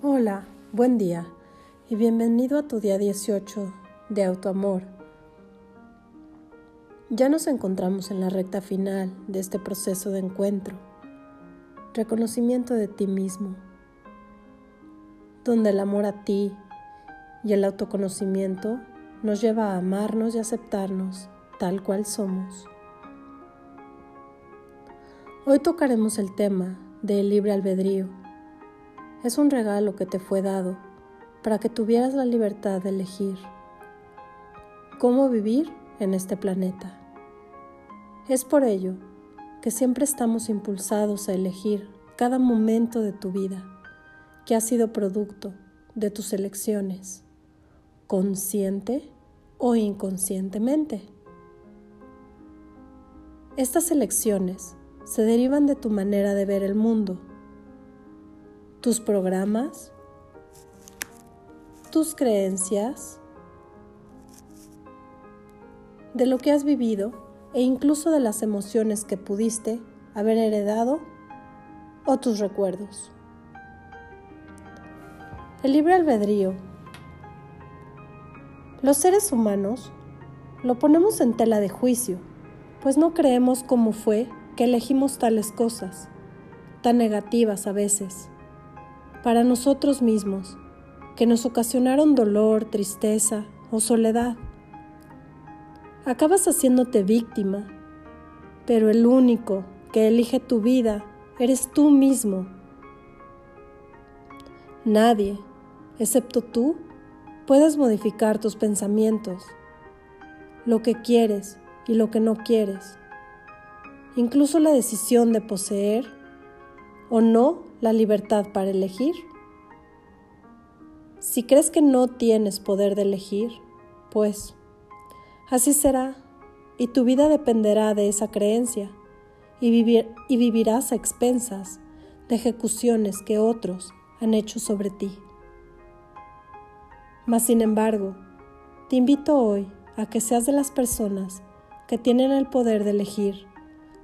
Hola, buen día y bienvenido a tu día 18 de autoamor. Ya nos encontramos en la recta final de este proceso de encuentro, reconocimiento de ti mismo, donde el amor a ti y el autoconocimiento nos lleva a amarnos y aceptarnos tal cual somos. Hoy tocaremos el tema del libre albedrío es un regalo que te fue dado para que tuvieras la libertad de elegir cómo vivir en este planeta. Es por ello que siempre estamos impulsados a elegir cada momento de tu vida que ha sido producto de tus elecciones, consciente o inconscientemente. Estas elecciones se derivan de tu manera de ver el mundo tus programas, tus creencias, de lo que has vivido e incluso de las emociones que pudiste haber heredado o tus recuerdos. El libre albedrío. Los seres humanos lo ponemos en tela de juicio, pues no creemos cómo fue que elegimos tales cosas, tan negativas a veces para nosotros mismos, que nos ocasionaron dolor, tristeza o soledad. Acabas haciéndote víctima, pero el único que elige tu vida eres tú mismo. Nadie, excepto tú, puedes modificar tus pensamientos, lo que quieres y lo que no quieres, incluso la decisión de poseer o no la libertad para elegir? Si crees que no tienes poder de elegir, pues así será y tu vida dependerá de esa creencia y, vivir, y vivirás a expensas de ejecuciones que otros han hecho sobre ti. Mas sin embargo, te invito hoy a que seas de las personas que tienen el poder de elegir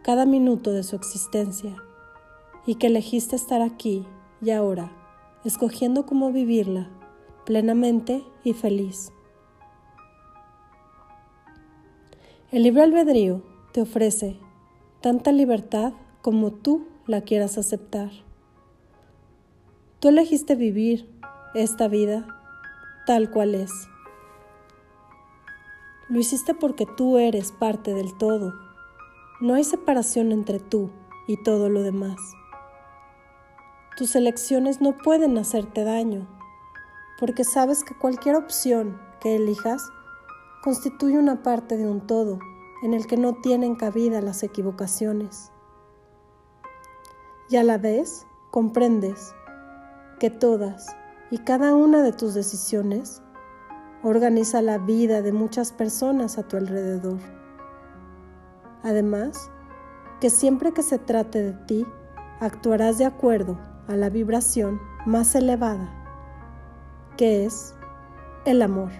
cada minuto de su existencia y que elegiste estar aquí y ahora, escogiendo cómo vivirla plenamente y feliz. El libre albedrío te ofrece tanta libertad como tú la quieras aceptar. Tú elegiste vivir esta vida tal cual es. Lo hiciste porque tú eres parte del todo. No hay separación entre tú y todo lo demás. Tus elecciones no pueden hacerte daño, porque sabes que cualquier opción que elijas constituye una parte de un todo en el que no tienen cabida las equivocaciones. Y a la vez comprendes que todas y cada una de tus decisiones organiza la vida de muchas personas a tu alrededor. Además, que siempre que se trate de ti, actuarás de acuerdo a la vibración más elevada, que es el amor.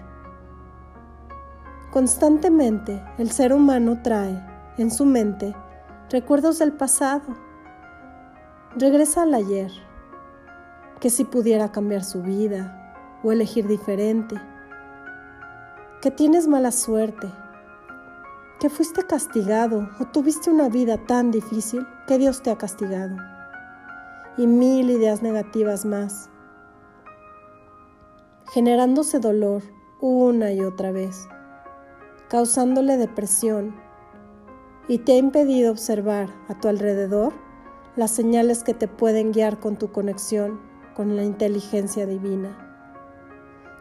Constantemente el ser humano trae en su mente recuerdos del pasado. Regresa al ayer, que si pudiera cambiar su vida o elegir diferente, que tienes mala suerte, que fuiste castigado o tuviste una vida tan difícil que Dios te ha castigado y mil ideas negativas más, generándose dolor una y otra vez, causándole depresión y te ha impedido observar a tu alrededor las señales que te pueden guiar con tu conexión con la inteligencia divina.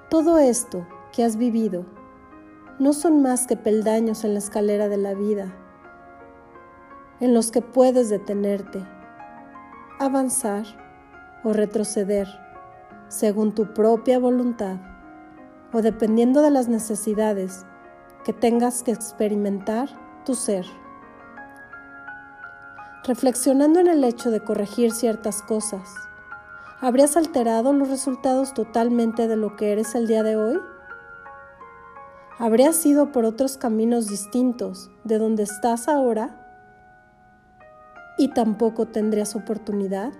Todo esto que has vivido no son más que peldaños en la escalera de la vida, en los que puedes detenerte avanzar o retroceder según tu propia voluntad o dependiendo de las necesidades que tengas que experimentar tu ser. Reflexionando en el hecho de corregir ciertas cosas, ¿habrías alterado los resultados totalmente de lo que eres el día de hoy? ¿Habrías ido por otros caminos distintos de donde estás ahora? Y tampoco tendrías oportunidad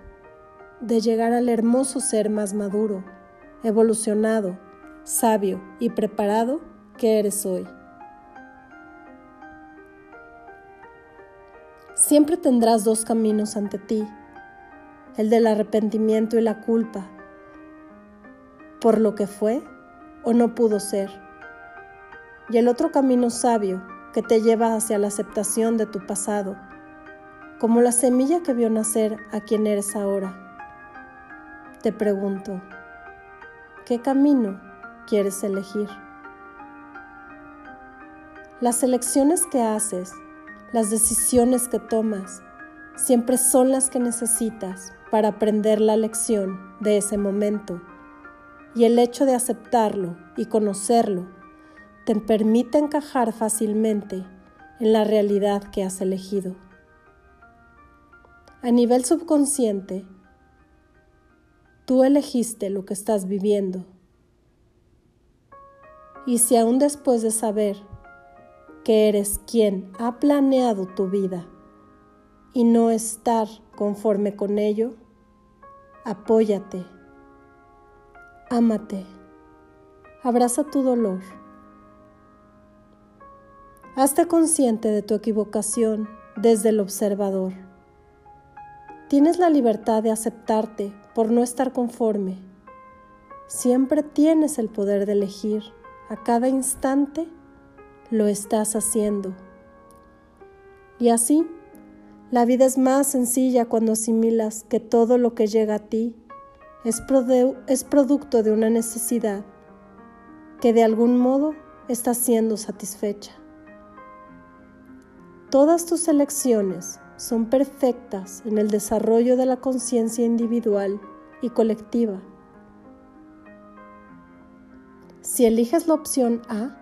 de llegar al hermoso ser más maduro, evolucionado, sabio y preparado que eres hoy. Siempre tendrás dos caminos ante ti, el del arrepentimiento y la culpa, por lo que fue o no pudo ser, y el otro camino sabio que te lleva hacia la aceptación de tu pasado, como la semilla que vio nacer a quien eres ahora. Te pregunto, ¿qué camino quieres elegir? Las elecciones que haces las decisiones que tomas siempre son las que necesitas para aprender la lección de ese momento. Y el hecho de aceptarlo y conocerlo te permite encajar fácilmente en la realidad que has elegido. A nivel subconsciente, tú elegiste lo que estás viviendo. Y si aún después de saber que eres quien ha planeado tu vida y no estar conforme con ello, apóyate, ámate, abraza tu dolor. Hazte consciente de tu equivocación desde el observador. Tienes la libertad de aceptarte por no estar conforme. Siempre tienes el poder de elegir a cada instante lo estás haciendo. Y así, la vida es más sencilla cuando asimilas que todo lo que llega a ti es, es producto de una necesidad que de algún modo está siendo satisfecha. Todas tus elecciones son perfectas en el desarrollo de la conciencia individual y colectiva. Si eliges la opción A,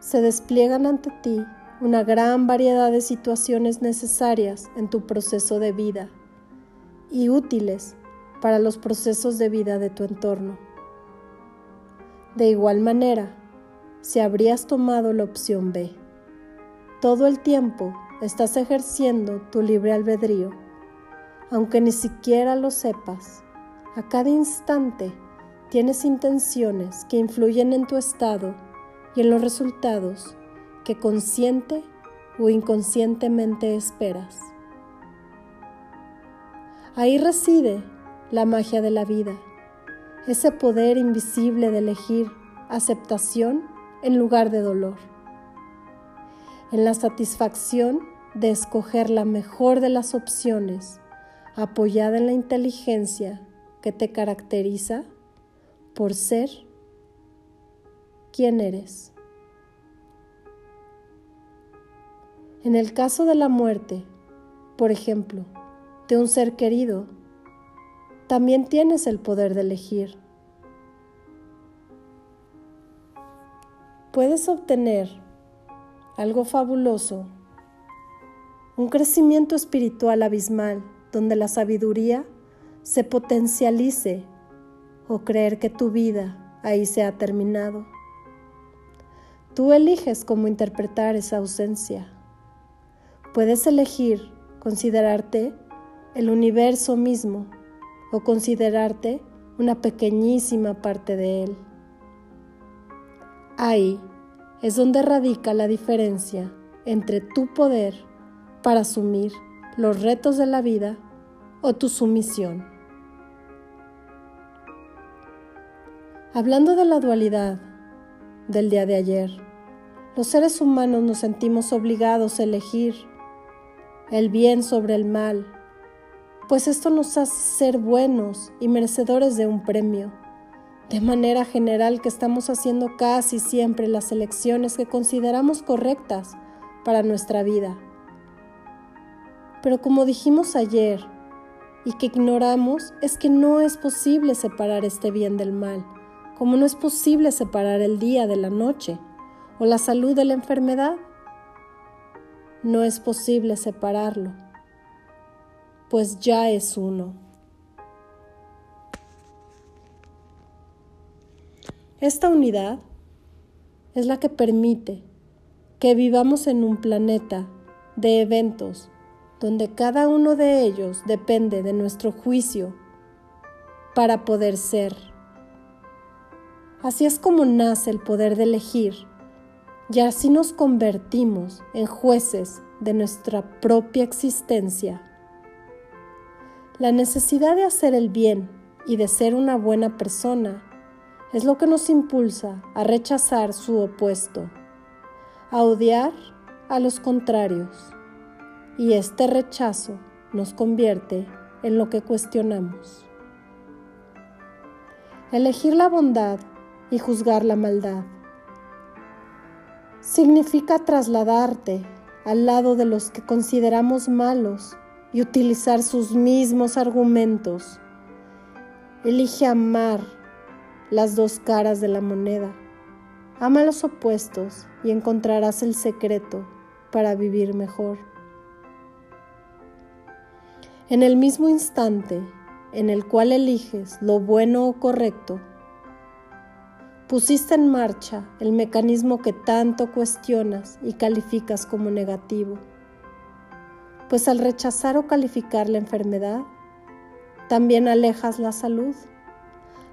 se despliegan ante ti una gran variedad de situaciones necesarias en tu proceso de vida y útiles para los procesos de vida de tu entorno. De igual manera, si habrías tomado la opción B, todo el tiempo estás ejerciendo tu libre albedrío, aunque ni siquiera lo sepas. A cada instante tienes intenciones que influyen en tu estado y en los resultados que consciente o inconscientemente esperas. Ahí reside la magia de la vida, ese poder invisible de elegir aceptación en lugar de dolor, en la satisfacción de escoger la mejor de las opciones apoyada en la inteligencia que te caracteriza por ser quién eres. En el caso de la muerte, por ejemplo, de un ser querido, también tienes el poder de elegir. Puedes obtener algo fabuloso, un crecimiento espiritual abismal donde la sabiduría se potencialice o creer que tu vida ahí se ha terminado. Tú eliges cómo interpretar esa ausencia. Puedes elegir considerarte el universo mismo o considerarte una pequeñísima parte de él. Ahí es donde radica la diferencia entre tu poder para asumir los retos de la vida o tu sumisión. Hablando de la dualidad del día de ayer, los seres humanos nos sentimos obligados a elegir el bien sobre el mal, pues esto nos hace ser buenos y merecedores de un premio. De manera general que estamos haciendo casi siempre las elecciones que consideramos correctas para nuestra vida. Pero como dijimos ayer y que ignoramos es que no es posible separar este bien del mal, como no es posible separar el día de la noche o la salud de la enfermedad, no es posible separarlo, pues ya es uno. Esta unidad es la que permite que vivamos en un planeta de eventos donde cada uno de ellos depende de nuestro juicio para poder ser. Así es como nace el poder de elegir y así nos convertimos en jueces de nuestra propia existencia. La necesidad de hacer el bien y de ser una buena persona es lo que nos impulsa a rechazar su opuesto, a odiar a los contrarios, y este rechazo nos convierte en lo que cuestionamos. Elegir la bondad y juzgar la maldad significa trasladarte al lado de los que consideramos malos y utilizar sus mismos argumentos. Elige amar las dos caras de la moneda. Ama los opuestos y encontrarás el secreto para vivir mejor. En el mismo instante en el cual eliges lo bueno o correcto, pusiste en marcha el mecanismo que tanto cuestionas y calificas como negativo. Pues al rechazar o calificar la enfermedad, también alejas la salud.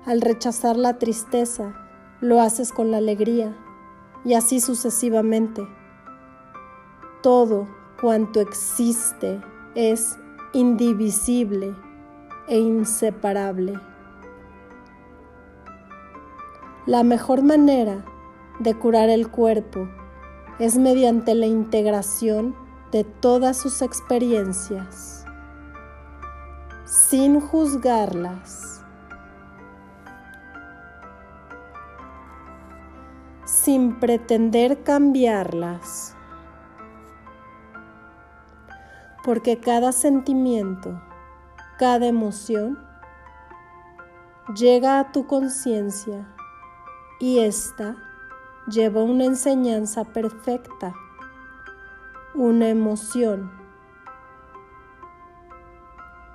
Al rechazar la tristeza, lo haces con la alegría y así sucesivamente. Todo cuanto existe es indivisible e inseparable. La mejor manera de curar el cuerpo es mediante la integración de todas sus experiencias, sin juzgarlas, sin pretender cambiarlas, porque cada sentimiento cada emoción llega a tu conciencia y ésta lleva una enseñanza perfecta, una emoción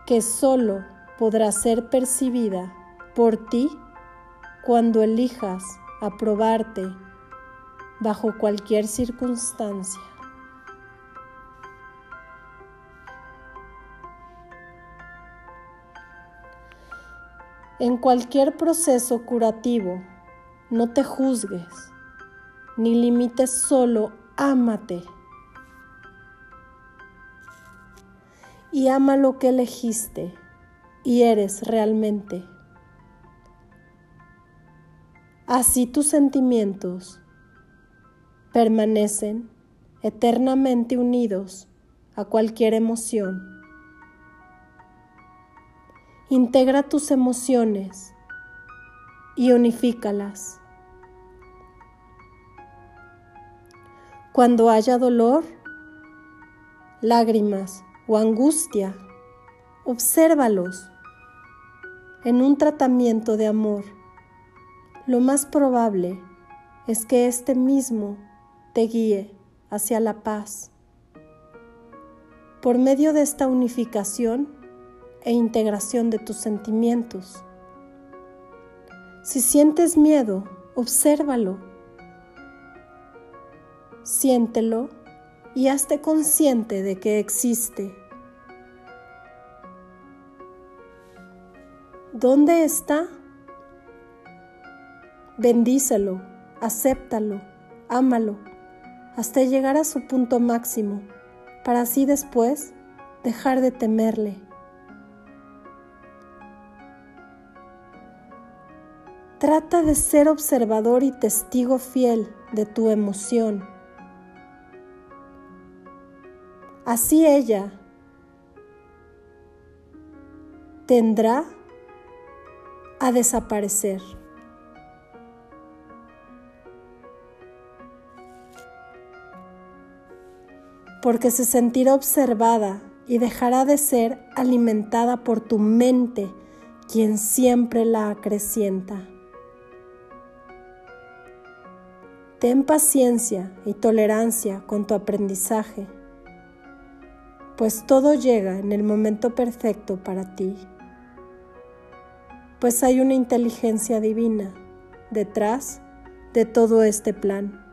que solo podrá ser percibida por ti cuando elijas aprobarte bajo cualquier circunstancia. En cualquier proceso curativo, no te juzgues, ni limites solo, ámate. Y ama lo que elegiste y eres realmente. Así tus sentimientos permanecen eternamente unidos a cualquier emoción Integra tus emociones y unifícalas. Cuando haya dolor, lágrimas o angustia, obsérvalos en un tratamiento de amor. Lo más probable es que este mismo te guíe hacia la paz. Por medio de esta unificación, e integración de tus sentimientos. Si sientes miedo, obsérvalo. Siéntelo y hazte consciente de que existe. ¿Dónde está? Bendícelo, acéptalo, ámalo, hasta llegar a su punto máximo, para así después dejar de temerle. Trata de ser observador y testigo fiel de tu emoción. Así ella tendrá a desaparecer. Porque se sentirá observada y dejará de ser alimentada por tu mente, quien siempre la acrecienta. Ten paciencia y tolerancia con tu aprendizaje, pues todo llega en el momento perfecto para ti, pues hay una inteligencia divina detrás de todo este plan.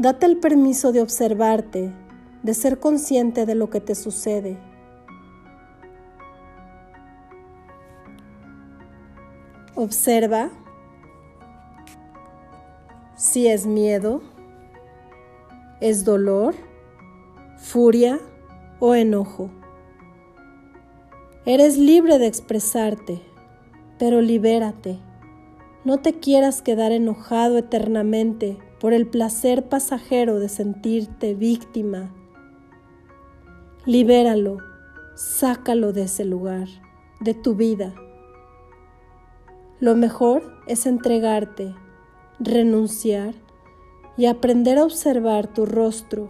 Date el permiso de observarte, de ser consciente de lo que te sucede. Observa si es miedo, es dolor, furia o enojo. Eres libre de expresarte, pero libérate. No te quieras quedar enojado eternamente por el placer pasajero de sentirte víctima. Libéralo, sácalo de ese lugar, de tu vida. Lo mejor es entregarte, renunciar y aprender a observar tu rostro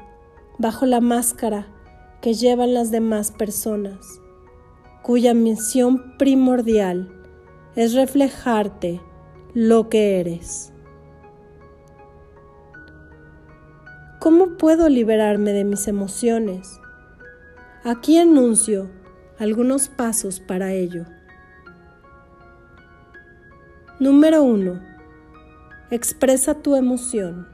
bajo la máscara que llevan las demás personas, cuya misión primordial es reflejarte lo que eres. ¿Cómo puedo liberarme de mis emociones? Aquí anuncio algunos pasos para ello. Número 1. Expresa tu emoción.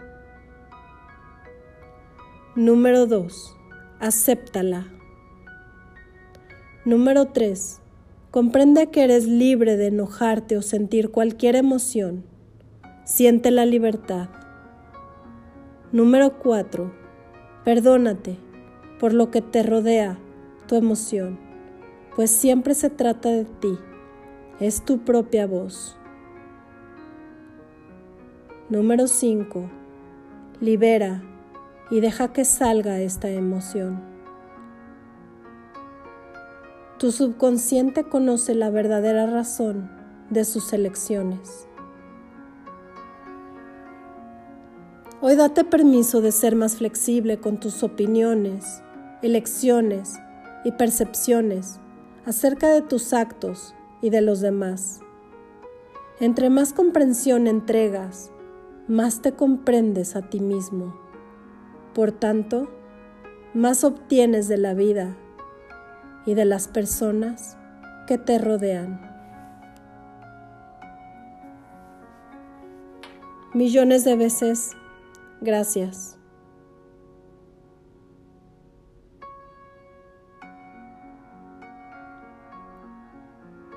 Número 2. Acéptala. Número 3. Comprende que eres libre de enojarte o sentir cualquier emoción. Siente la libertad. Número 4. Perdónate por lo que te rodea, tu emoción, pues siempre se trata de ti, es tu propia voz. Número 5. Libera y deja que salga esta emoción. Tu subconsciente conoce la verdadera razón de sus elecciones. Hoy date permiso de ser más flexible con tus opiniones, elecciones y percepciones acerca de tus actos y de los demás. Entre más comprensión entregas, más te comprendes a ti mismo. Por tanto, más obtienes de la vida y de las personas que te rodean. Millones de veces Gracias.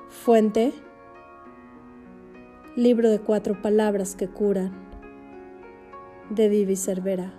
Fuente. Libro de cuatro palabras que curan. De Vivi Cervera.